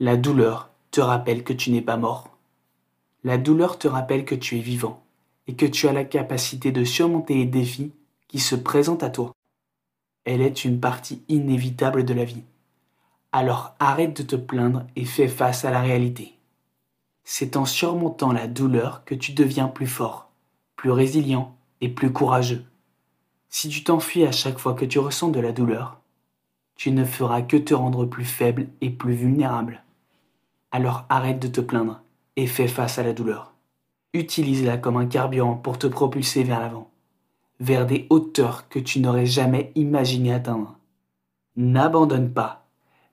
La douleur te rappelle que tu n'es pas mort. La douleur te rappelle que tu es vivant et que tu as la capacité de surmonter les défis qui se présentent à toi. Elle est une partie inévitable de la vie. Alors arrête de te plaindre et fais face à la réalité. C'est en surmontant la douleur que tu deviens plus fort, plus résilient et plus courageux. Si tu t'enfuis à chaque fois que tu ressens de la douleur, tu ne feras que te rendre plus faible et plus vulnérable. Alors arrête de te plaindre et fais face à la douleur. Utilise-la comme un carburant pour te propulser vers l'avant, vers des hauteurs que tu n'aurais jamais imaginé atteindre. N'abandonne pas,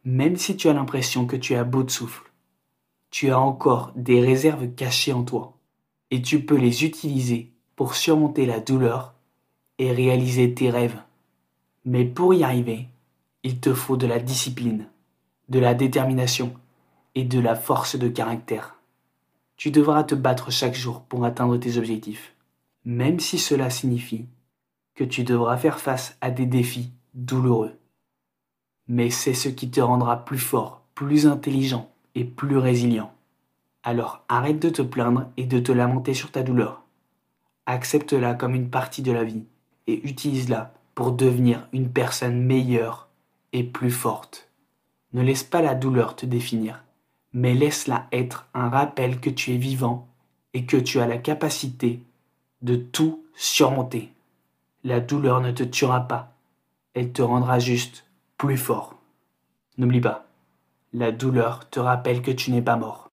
même si tu as l'impression que tu à bout de souffle. Tu as encore des réserves cachées en toi, et tu peux les utiliser pour surmonter la douleur et réaliser tes rêves. Mais pour y arriver, il te faut de la discipline, de la détermination et de la force de caractère. Tu devras te battre chaque jour pour atteindre tes objectifs, même si cela signifie que tu devras faire face à des défis douloureux. Mais c'est ce qui te rendra plus fort, plus intelligent et plus résilient. Alors arrête de te plaindre et de te lamenter sur ta douleur. Accepte-la comme une partie de la vie et utilise-la pour devenir une personne meilleure et plus forte. Ne laisse pas la douleur te définir mais laisse-la être un rappel que tu es vivant et que tu as la capacité de tout surmonter. La douleur ne te tuera pas, elle te rendra juste plus fort. N'oublie pas, la douleur te rappelle que tu n'es pas mort.